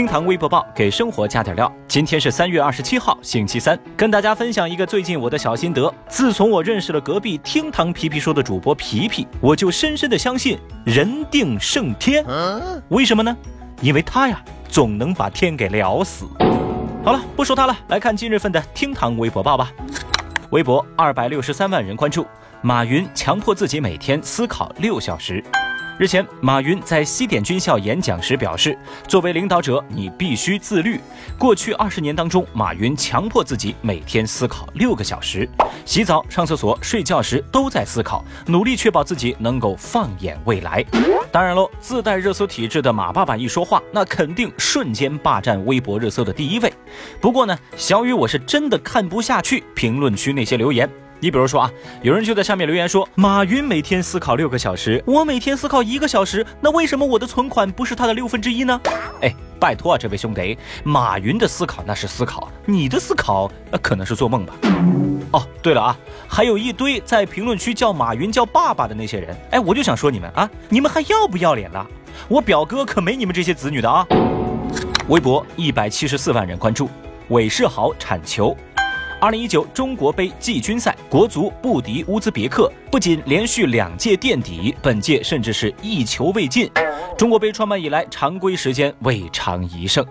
厅堂微博报给生活加点料。今天是三月二十七号，星期三，跟大家分享一个最近我的小心得。自从我认识了隔壁厅堂皮皮说的主播皮皮，我就深深的相信人定胜天。为什么呢？因为他呀，总能把天给聊死。好了，不说他了，来看今日份的厅堂微博报吧。微博二百六十三万人关注，马云强迫自己每天思考六小时。日前，马云在西点军校演讲时表示：“作为领导者，你必须自律。过去二十年当中，马云强迫自己每天思考六个小时，洗澡、上厕所、睡觉时都在思考，努力确保自己能够放眼未来。”当然喽，自带热搜体质的马爸爸一说话，那肯定瞬间霸占微博热搜的第一位。不过呢，小雨我是真的看不下去评论区那些留言。你比如说啊，有人就在下面留言说，马云每天思考六个小时，我每天思考一个小时，那为什么我的存款不是他的六分之一呢？哎，拜托啊，这位兄弟，马云的思考那是思考，你的思考那可能是做梦吧？哦，对了啊，还有一堆在评论区叫马云叫爸爸的那些人，哎，我就想说你们啊，你们还要不要脸了？我表哥可没你们这些子女的啊！微博一百七十四万人关注，韦世豪铲球。二零一九中国杯季军赛，国足不敌乌兹别克，不仅连续两届垫底，本届甚至是一球未进。中国杯创办以来，常规时间未尝一胜，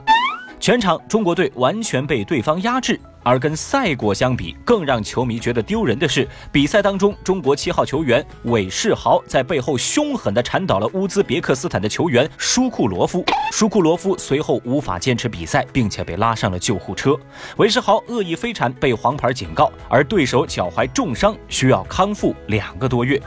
全场中国队完全被对方压制。而跟赛果相比，更让球迷觉得丢人的是，比赛当中，中国七号球员韦世豪在背后凶狠地铲倒了乌兹别克斯坦的球员舒库罗夫。舒库罗夫随后无法坚持比赛，并且被拉上了救护车。韦世豪恶意飞铲被黄牌警告，而对手脚踝重伤，需要康复两个多月。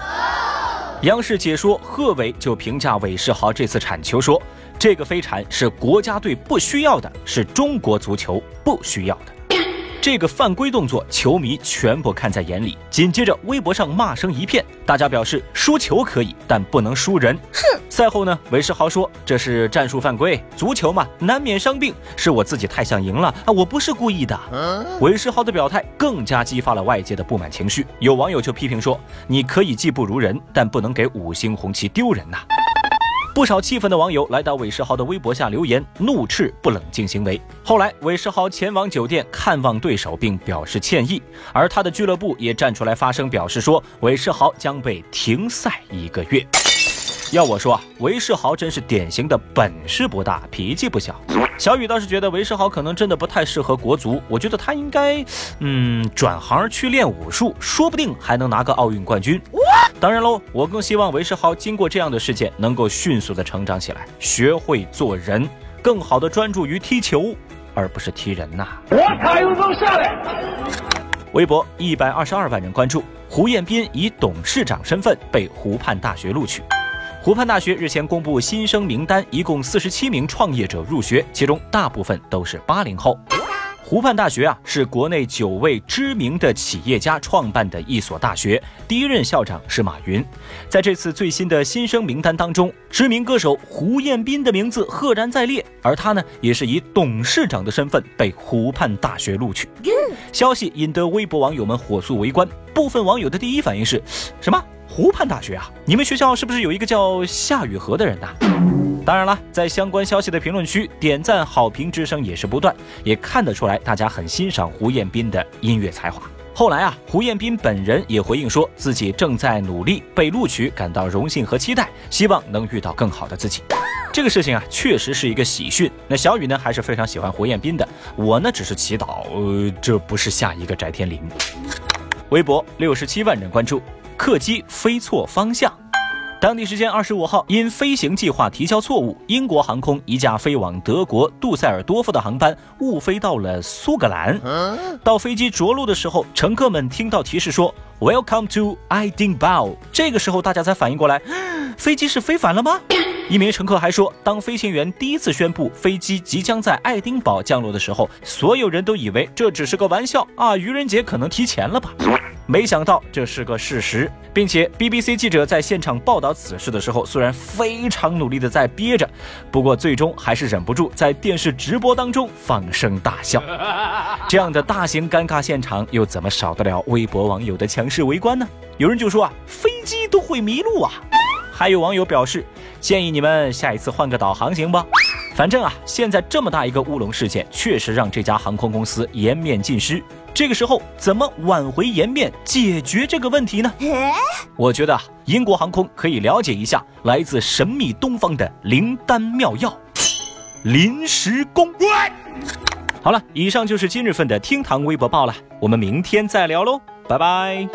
央视解说贺炜就评价韦世豪这次铲球说：“这个飞铲是国家队不需要的，是中国足球不需要的。”这个犯规动作，球迷全部看在眼里。紧接着，微博上骂声一片，大家表示输球可以，但不能输人。哼！赛后呢，韦世豪说这是战术犯规，足球嘛，难免伤病，是我自己太想赢了啊，我不是故意的。韦世豪的表态更加激发了外界的不满情绪，有网友就批评说：“你可以技不如人，但不能给五星红旗丢人呐。”不少气愤的网友来到韦世豪的微博下留言，怒斥不冷静行为。后来，韦世豪前往酒店看望对手，并表示歉意，而他的俱乐部也站出来发声，表示说韦世豪将被停赛一个月。要我说啊，韦世豪真是典型的本事不大，脾气不小。小雨倒是觉得韦世豪可能真的不太适合国足，我觉得他应该，嗯，转行去练武术，说不定还能拿个奥运冠军。当然喽，我更希望韦世豪经过这样的事件，能够迅速的成长起来，学会做人，更好的专注于踢球，而不是踢人呐。我卡有能下来。微博一百二十二万人关注，胡彦斌以董事长身份被湖畔大学录取。湖畔大学日前公布新生名单，一共四十七名创业者入学，其中大部分都是八零后。湖畔大学啊，是国内九位知名的企业家创办的一所大学，第一任校长是马云。在这次最新的新生名单当中，知名歌手胡彦斌的名字赫然在列，而他呢，也是以董事长的身份被湖畔大学录取。消息引得微博网友们火速围观，部分网友的第一反应是什么？湖畔大学啊，你们学校是不是有一个叫夏雨荷的人呐？当然了，在相关消息的评论区，点赞好评之声也是不断，也看得出来大家很欣赏胡彦斌的音乐才华。后来啊，胡彦斌本人也回应说自己正在努力，被录取感到荣幸和期待，希望能遇到更好的自己。这个事情啊，确实是一个喜讯。那小雨呢，还是非常喜欢胡彦斌的，我呢只是祈祷，呃，这不是下一个翟天临。微博六十七万人关注。客机飞错方向。当地时间二十五号，因飞行计划提交错误，英国航空一架飞往德国杜塞尔多夫的航班误飞到了苏格兰。到飞机着陆的时候，乘客们听到提示说 “Welcome to Edinburgh”，这个时候大家才反应过来，飞机是飞反了吗？一名乘客还说，当飞行员第一次宣布飞机即将在爱丁堡降落的时候，所有人都以为这只是个玩笑啊，愚人节可能提前了吧。没想到这是个事实，并且 BBC 记者在现场报道此事的时候，虽然非常努力的在憋着，不过最终还是忍不住在电视直播当中放声大笑。这样的大型尴尬现场，又怎么少得了微博网友的强势围观呢？有人就说啊，飞机都会迷路啊！还有网友表示，建议你们下一次换个导航行不？反正啊，现在这么大一个乌龙事件，确实让这家航空公司颜面尽失。这个时候怎么挽回颜面，解决这个问题呢？我觉得啊，英国航空可以了解一下来自神秘东方的灵丹妙药——临时工。好了，以上就是今日份的厅堂微博报了，我们明天再聊喽，拜拜。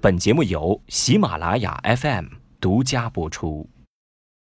本节目由喜马拉雅 FM 独家播出。